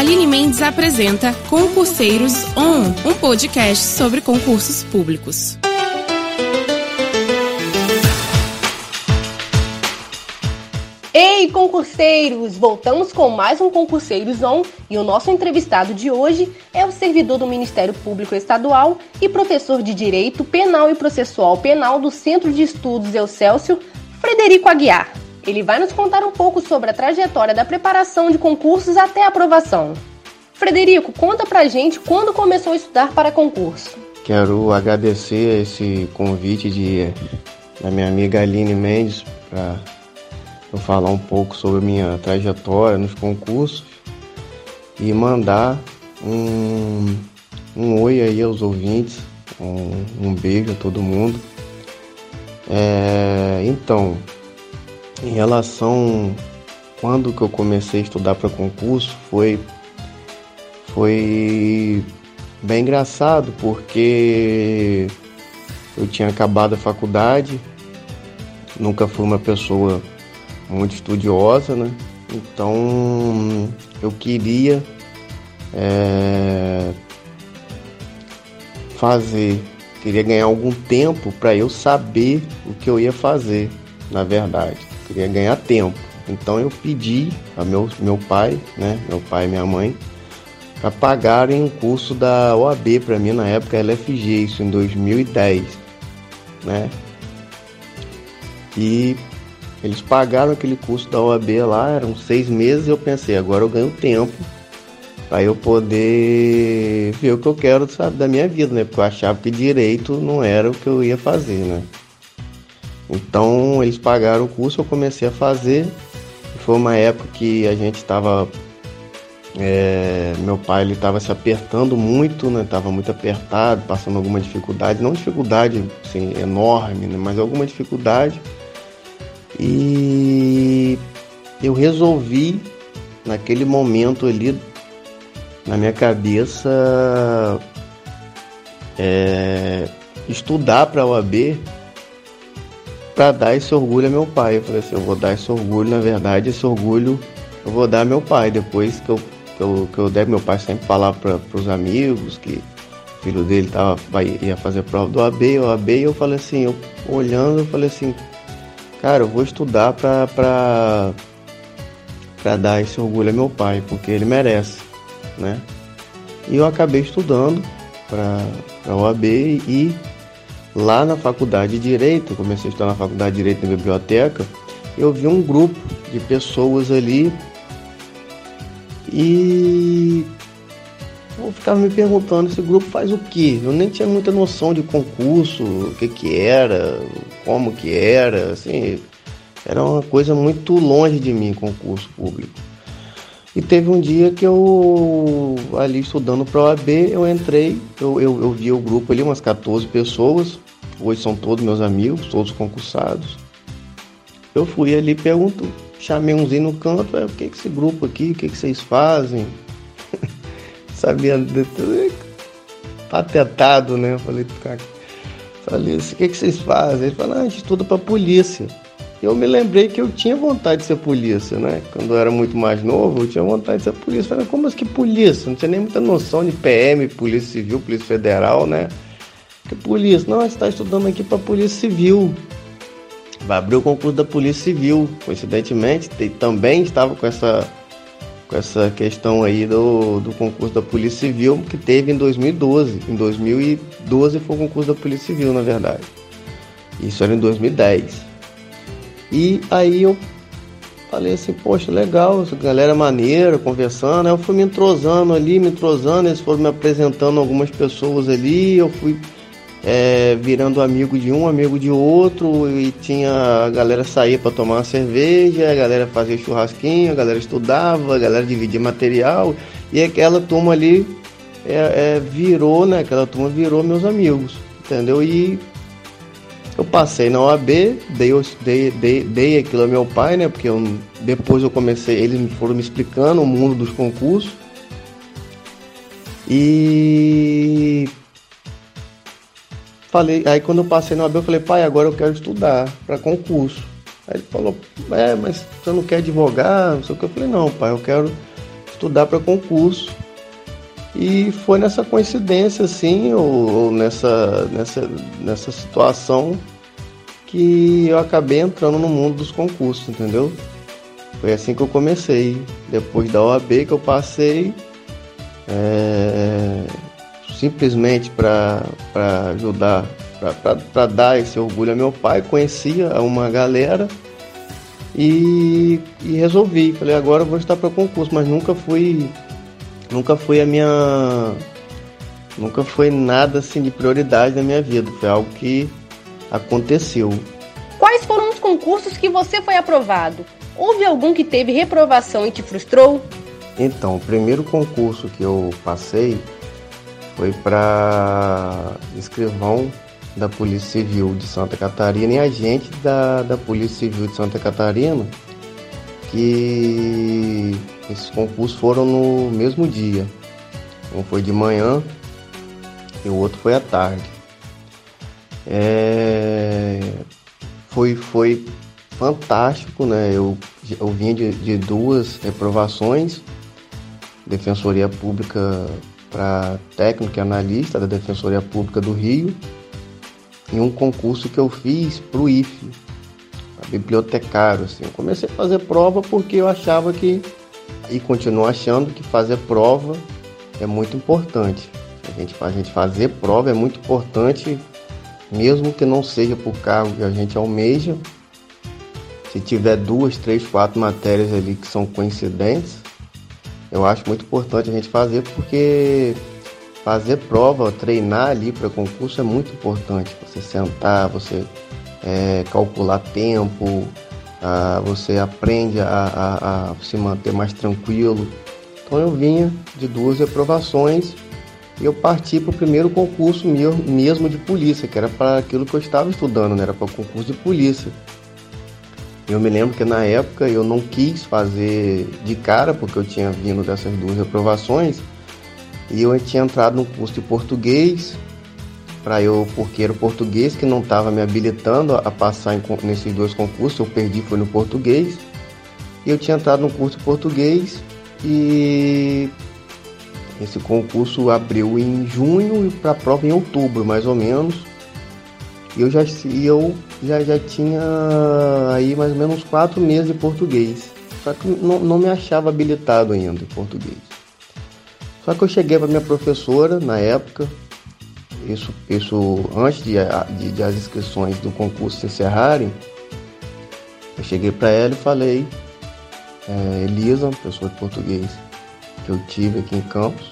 Aline Mendes apresenta Concurseiros On, um podcast sobre concursos públicos. Ei, concurseiros! Voltamos com mais um Concurseiros On e o nosso entrevistado de hoje é o servidor do Ministério Público Estadual e professor de Direito Penal e Processual Penal do Centro de Estudos Eusélcio, Frederico Aguiar. Ele vai nos contar um pouco sobre a trajetória da preparação de concursos até a aprovação. Frederico, conta pra gente quando começou a estudar para concurso. Quero agradecer esse convite de, da minha amiga Aline Mendes para eu falar um pouco sobre a minha trajetória nos concursos e mandar um, um oi aí aos ouvintes, um, um beijo a todo mundo. É, então, em relação quando que eu comecei a estudar para concurso foi foi bem engraçado porque eu tinha acabado a faculdade, nunca fui uma pessoa muito estudiosa, né? Então eu queria é, fazer, queria ganhar algum tempo para eu saber o que eu ia fazer, na verdade queria ganhar tempo. Então eu pedi a meu, meu pai, né, meu pai e minha mãe, para pagarem um curso da OAB para mim na época LFG, isso em 2010, né? E eles pagaram aquele curso da OAB lá, eram seis meses, eu pensei, agora eu ganho tempo para eu poder ver o que eu quero, sabe, da minha vida, né? Porque eu achava que direito não era o que eu ia fazer, né? Então eles pagaram o curso, eu comecei a fazer. Foi uma época que a gente estava. É, meu pai ele estava se apertando muito, né? Estava muito apertado, passando alguma dificuldade, não dificuldade assim, enorme, né? mas alguma dificuldade. E eu resolvi naquele momento ali na minha cabeça é, estudar para a OAB para dar esse orgulho a meu pai. Eu falei assim, eu vou dar esse orgulho, na verdade, esse orgulho eu vou dar a meu pai. Depois que eu, que eu, que eu der, meu pai sempre falar para os amigos que o filho dele tava, ia fazer prova do AB, o AB, e eu falei assim, eu olhando, eu falei assim, cara, eu vou estudar para para dar esse orgulho a meu pai, porque ele merece, né? E eu acabei estudando para o AB e lá na faculdade de Direito, comecei a estudar na faculdade de Direito na biblioteca, eu vi um grupo de pessoas ali e eu ficava me perguntando esse grupo faz o quê? Eu nem tinha muita noção de concurso, o que que era, como que era, assim, era uma coisa muito longe de mim, concurso público. E teve um dia que eu, ali estudando para o AB, eu entrei, eu, eu, eu vi o grupo ali, umas 14 pessoas, hoje são todos meus amigos, todos concursados. Eu fui ali pergunto, chamei umzinho no canto, o que é esse grupo aqui, o que, que vocês fazem? Sabia patetado, né? Falei, falei, o que, que vocês fazem? Ele falou, ah, a gente estuda para polícia eu me lembrei que eu tinha vontade de ser polícia, né? Quando eu era muito mais novo, eu tinha vontade de ser polícia. Falei, como assim que polícia? Não tinha nem muita noção de PM, Polícia Civil, Polícia Federal, né? Que polícia? Não, está estudando aqui para Polícia Civil. Vai abrir o concurso da Polícia Civil. Coincidentemente, também estava com essa, com essa questão aí do, do concurso da Polícia Civil que teve em 2012. Em 2012 foi o concurso da Polícia Civil, na verdade. Isso era em 2010. E aí eu falei assim, poxa, legal, essa galera maneira, conversando. Aí eu fui me entrosando ali, me entrosando, eles foram me apresentando algumas pessoas ali, eu fui é, virando amigo de um, amigo de outro, e tinha a galera sair para tomar uma cerveja, a galera fazia churrasquinho, a galera estudava, a galera dividia material, e aquela turma ali é, é, virou, né? Aquela turma virou meus amigos, entendeu? E eu passei na OAB, dei, dei, dei, dei aquilo ao meu pai, né? Porque eu, depois eu comecei, eles foram me explicando o mundo dos concursos. E falei, aí quando eu passei na OAB, eu falei, pai, agora eu quero estudar para concurso. Aí ele falou, é, mas você não quer advogar? Não sei o que. Eu falei, não, pai, eu quero estudar para concurso. E foi nessa coincidência, assim, ou, ou, nessa, nessa, nessa situação que eu acabei entrando no mundo dos concursos, entendeu? Foi assim que eu comecei. Depois da OAB que eu passei, é, simplesmente para ajudar, para dar esse orgulho a meu pai, conhecia uma galera e, e resolvi. Falei, agora eu vou estar para concurso, mas nunca fui nunca foi a minha. Nunca foi nada assim de prioridade na minha vida. Foi algo que aconteceu. Quais foram os concursos que você foi aprovado? Houve algum que teve reprovação e te frustrou? Então, o primeiro concurso que eu passei foi para escrivão da Polícia Civil de Santa Catarina e agente da, da Polícia Civil de Santa Catarina que esses concursos foram no mesmo dia. Um foi de manhã e o outro foi à tarde. É... Foi, foi fantástico, né? Eu, eu vinha de, de duas reprovações, Defensoria Pública para técnico e analista da Defensoria Pública do Rio, e um concurso que eu fiz para o IFE, bibliotecário. Assim. Eu comecei a fazer prova porque eu achava que, e continuo achando que fazer prova é muito importante. A gente, a gente fazer prova é muito importante, mesmo que não seja por cargo que a gente almeja. Se tiver duas, três, quatro matérias ali que são coincidentes, eu acho muito importante a gente fazer porque fazer prova, treinar ali para concurso é muito importante. Você sentar, você é, calcular tempo, a, você aprende a, a, a, se manter mais tranquilo. Então eu vinha de duas reprovações e eu parti para o primeiro concurso meu, mesmo de polícia, que era para aquilo que eu estava estudando, né? era para o concurso de polícia. Eu me lembro que na época eu não quis fazer de cara, porque eu tinha vindo dessas duas reprovações, e eu tinha entrado no curso de português, para eu, porque era o português que não estava me habilitando a passar em, nesses dois concursos, eu perdi foi no português. E eu tinha entrado no curso de português e esse concurso abriu em junho e para a prova em outubro, mais ou menos. E eu já, eu já, já tinha aí mais ou menos quatro meses de português. Só que não, não me achava habilitado ainda em português. Só que eu cheguei para minha professora na época, isso, isso antes de, de, de as inscrições do concurso se encerrarem, eu cheguei para ela e falei, é, Elisa, pessoa de português que eu tive aqui em Campos,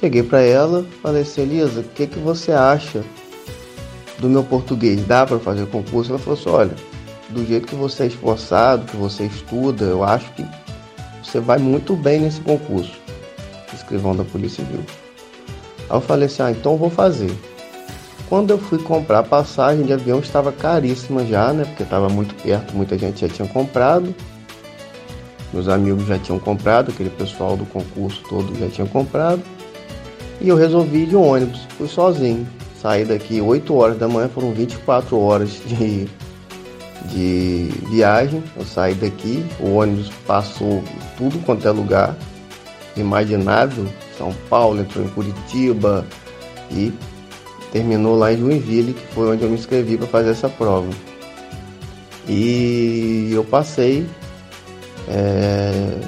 cheguei para ela, falei assim, Elisa, o que, que você acha do meu português? Dá para fazer concurso? Ela falou assim, olha, do jeito que você é esforçado, que você estuda, eu acho que você vai muito bem nesse concurso. Escrivão da Polícia Civil. Aí eu falei assim, ah, então vou fazer. Quando eu fui comprar a passagem de avião estava caríssima já, né? Porque estava muito perto, muita gente já tinha comprado. Meus amigos já tinham comprado, aquele pessoal do concurso todo já tinha comprado. E eu resolvi ir de ônibus, fui sozinho. Saí daqui 8 horas da manhã, foram 24 horas de, de viagem. Eu saí daqui, o ônibus passou tudo quanto é lugar imaginável são Paulo, entrou em Curitiba e terminou lá em Joinville, que foi onde eu me inscrevi para fazer essa prova. E eu passei é,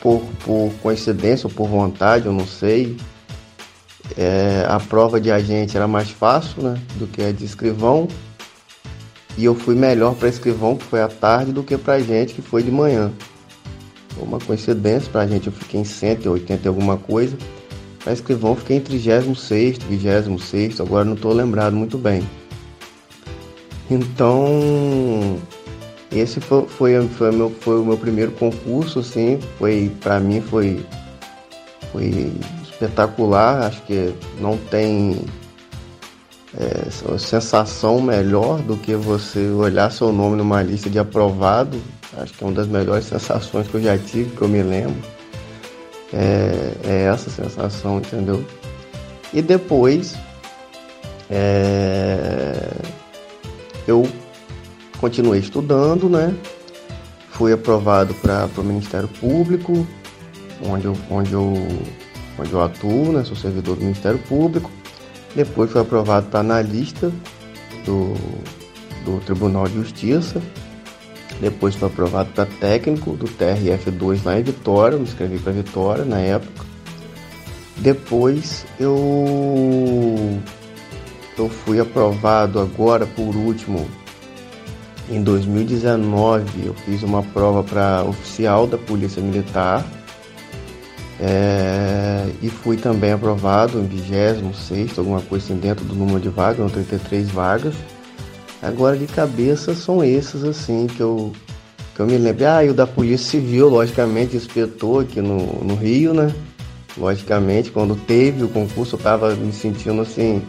por, por coincidência ou por vontade, eu não sei. É, a prova de agente era mais fácil né, do que a de escrivão. E eu fui melhor para escrivão, que foi à tarde, do que para gente, que foi de manhã uma coincidência, pra gente eu fiquei em 180 e alguma coisa. Para escrivão fiquei em 36, 26, agora não estou lembrado muito bem. Então, esse foi, foi, foi, meu, foi o meu primeiro concurso, assim, foi, para mim foi, foi espetacular, acho que não tem é, sensação melhor do que você olhar seu nome numa lista de aprovado Acho que é uma das melhores sensações que eu já tive, que eu me lembro. É, é essa sensação, entendeu? E depois é, eu continuei estudando, né? fui aprovado para o Ministério Público, onde eu, onde, eu, onde eu atuo, né? sou servidor do Ministério Público. Depois fui aprovado para analista do, do Tribunal de Justiça. Depois fui aprovado para técnico do TRF2 lá em Vitória, me inscrevi para Vitória na época. Depois eu eu fui aprovado agora por último em 2019 eu fiz uma prova para oficial da Polícia Militar é, e fui também aprovado em 26, alguma coisa assim dentro do número de vagas, 33 vagas. Agora de cabeça são esses assim que eu, que eu me lembro. Ah, e o da Polícia Civil, logicamente, inspetor aqui no, no Rio, né? Logicamente, quando teve o concurso, eu estava me sentindo assim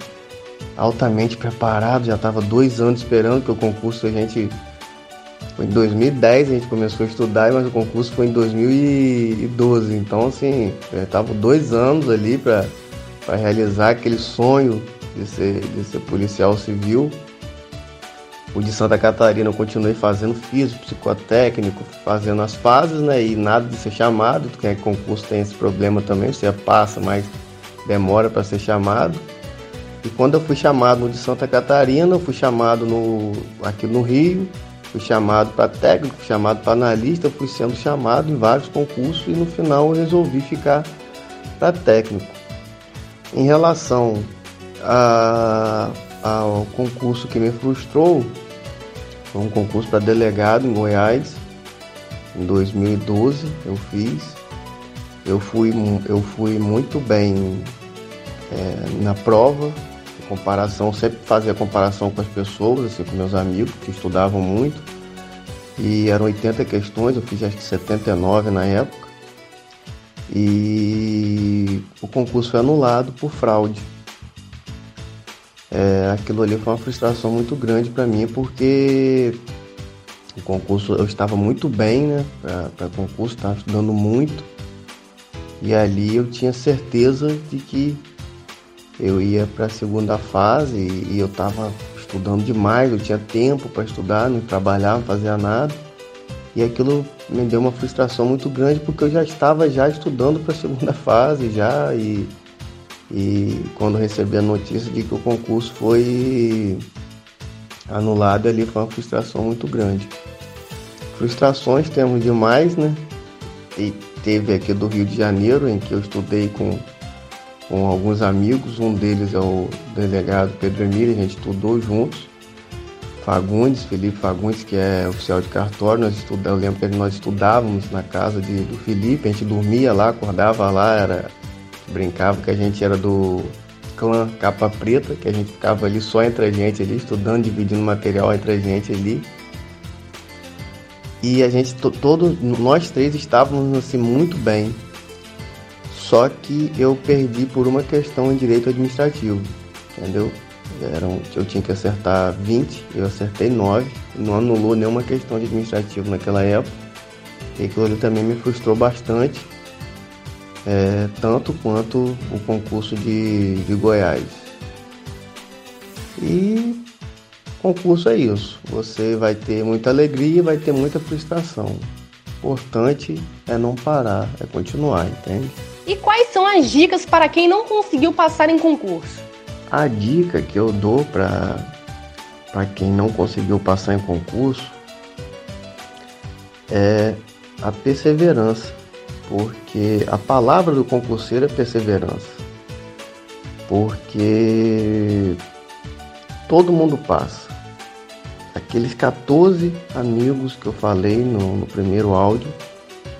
altamente preparado, já estava dois anos esperando que o concurso a gente. Foi em 2010 a gente começou a estudar, mas o concurso foi em 2012. Então, assim, eu estava dois anos ali para realizar aquele sonho de ser, de ser policial civil. O de Santa Catarina eu continuei fazendo físico, psicotécnico, fazendo as fases, né? E nada de ser chamado, porque é concurso tem esse problema também, você passa, mas demora para ser chamado. E quando eu fui chamado de Santa Catarina, eu fui chamado no, aqui no Rio, fui chamado para técnico, fui chamado para analista, fui sendo chamado em vários concursos e no final eu resolvi ficar para técnico. Em relação a, ao concurso que me frustrou, foi um concurso para delegado em Goiás, em 2012 eu fiz. Eu fui, eu fui muito bem é, na prova, comparação, sempre fazia comparação com as pessoas, assim, com meus amigos que estudavam muito. E eram 80 questões, eu fiz acho que 79 na época. E o concurso foi anulado por fraude. É, aquilo ali foi uma frustração muito grande para mim, porque o concurso eu estava muito bem, né? Para concurso, estava estudando muito. E ali eu tinha certeza de que eu ia para a segunda fase e eu estava estudando demais, eu tinha tempo para estudar, não trabalhava, não fazia nada. E aquilo me deu uma frustração muito grande porque eu já estava já estudando para a segunda fase já e, e quando recebi a notícia de que o concurso foi anulado ali foi uma frustração muito grande. Frustrações temos demais, né? E teve aqui do Rio de Janeiro em que eu estudei com com alguns amigos, um deles é o delegado Pedro Emílio, a gente estudou juntos. Fagundes, Felipe Fagundes, que é oficial de cartório, nós estudamos, eu lembro que nós estudávamos na casa de, do Felipe, a gente dormia lá, acordava lá, era, brincava que a gente era do clã Capa Preta, que a gente ficava ali só entre a gente ali, estudando, dividindo material entre a gente ali. E a gente, todos, nós três estávamos assim muito bem. Só que eu perdi por uma questão em direito administrativo, entendeu? Eram, eu tinha que acertar 20, eu acertei 9, não anulou nenhuma questão de administrativo naquela época. E aquilo ali também me frustrou bastante, é, tanto quanto o concurso de, de Goiás. E concurso é isso. Você vai ter muita alegria e vai ter muita frustração. O importante é não parar, é continuar, entende? E quais são as dicas para quem não conseguiu passar em concurso? A dica que eu dou para quem não conseguiu passar em concurso é a perseverança, porque a palavra do concurseiro é perseverança. Porque todo mundo passa. Aqueles 14 amigos que eu falei no, no primeiro áudio,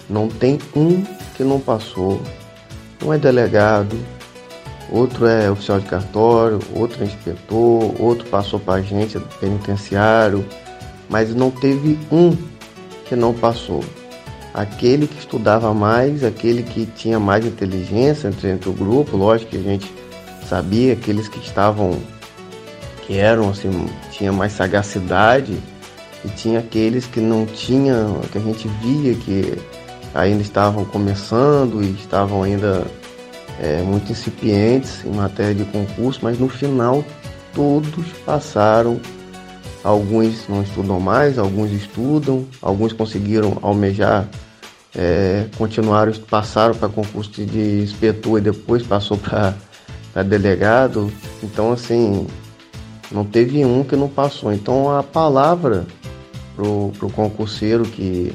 não tem um que não passou um é delegado, outro é oficial de cartório, outro é inspetor, outro passou para agência penitenciário, mas não teve um que não passou. Aquele que estudava mais, aquele que tinha mais inteligência entre o grupo, lógico que a gente sabia, aqueles que estavam, que eram assim, tinha mais sagacidade, e tinha aqueles que não tinham, que a gente via que ainda estavam começando e estavam ainda é, muito incipientes em matéria de concurso, mas no final todos passaram Alguns não estudam mais, alguns estudam, alguns conseguiram almejar, é, continuaram, passaram para concurso de inspetor e depois passou para delegado. Então, assim, não teve um que não passou. Então, a palavra pro, pro concurseiro que,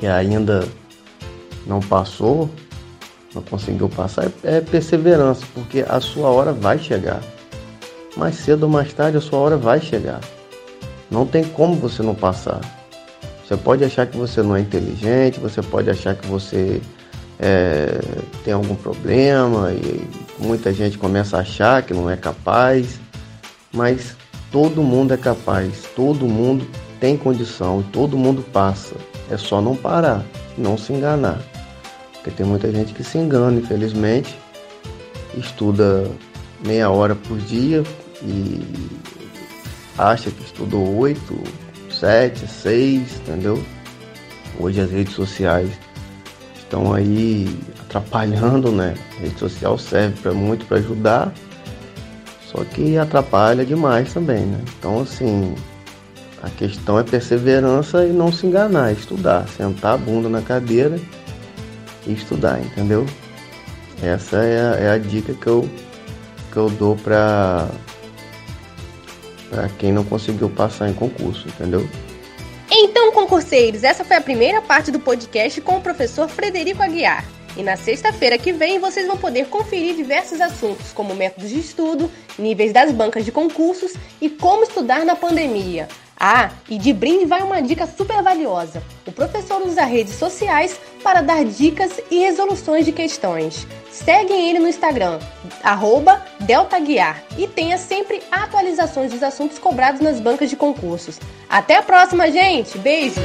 que ainda não passou não conseguiu passar, é, é perseverança, porque a sua hora vai chegar. Mais cedo ou mais tarde a sua hora vai chegar. Não tem como você não passar. Você pode achar que você não é inteligente, você pode achar que você é, tem algum problema e muita gente começa a achar que não é capaz, mas todo mundo é capaz, todo mundo tem condição, todo mundo passa. É só não parar, não se enganar. Porque tem muita gente que se engana, infelizmente, estuda meia hora por dia e acha que estudou oito, sete, seis, entendeu? Hoje as redes sociais estão aí atrapalhando, né? A rede social serve para muito para ajudar, só que atrapalha demais também, né? Então assim, a questão é perseverança e não se enganar, estudar, sentar a bunda na cadeira e estudar, entendeu? Essa é a, é a dica que eu, que eu dou para quem não conseguiu passar em concurso, entendeu? Então, concurseiros, essa foi a primeira parte do podcast com o professor Frederico Aguiar. E na sexta-feira que vem vocês vão poder conferir diversos assuntos, como métodos de estudo, níveis das bancas de concursos e como estudar na pandemia. Ah, e de brinde vai uma dica super valiosa. O professor usa redes sociais para dar dicas e resoluções de questões. Seguem ele no Instagram, DeltaGuiar, e tenha sempre atualizações dos assuntos cobrados nas bancas de concursos. Até a próxima, gente! Beijo!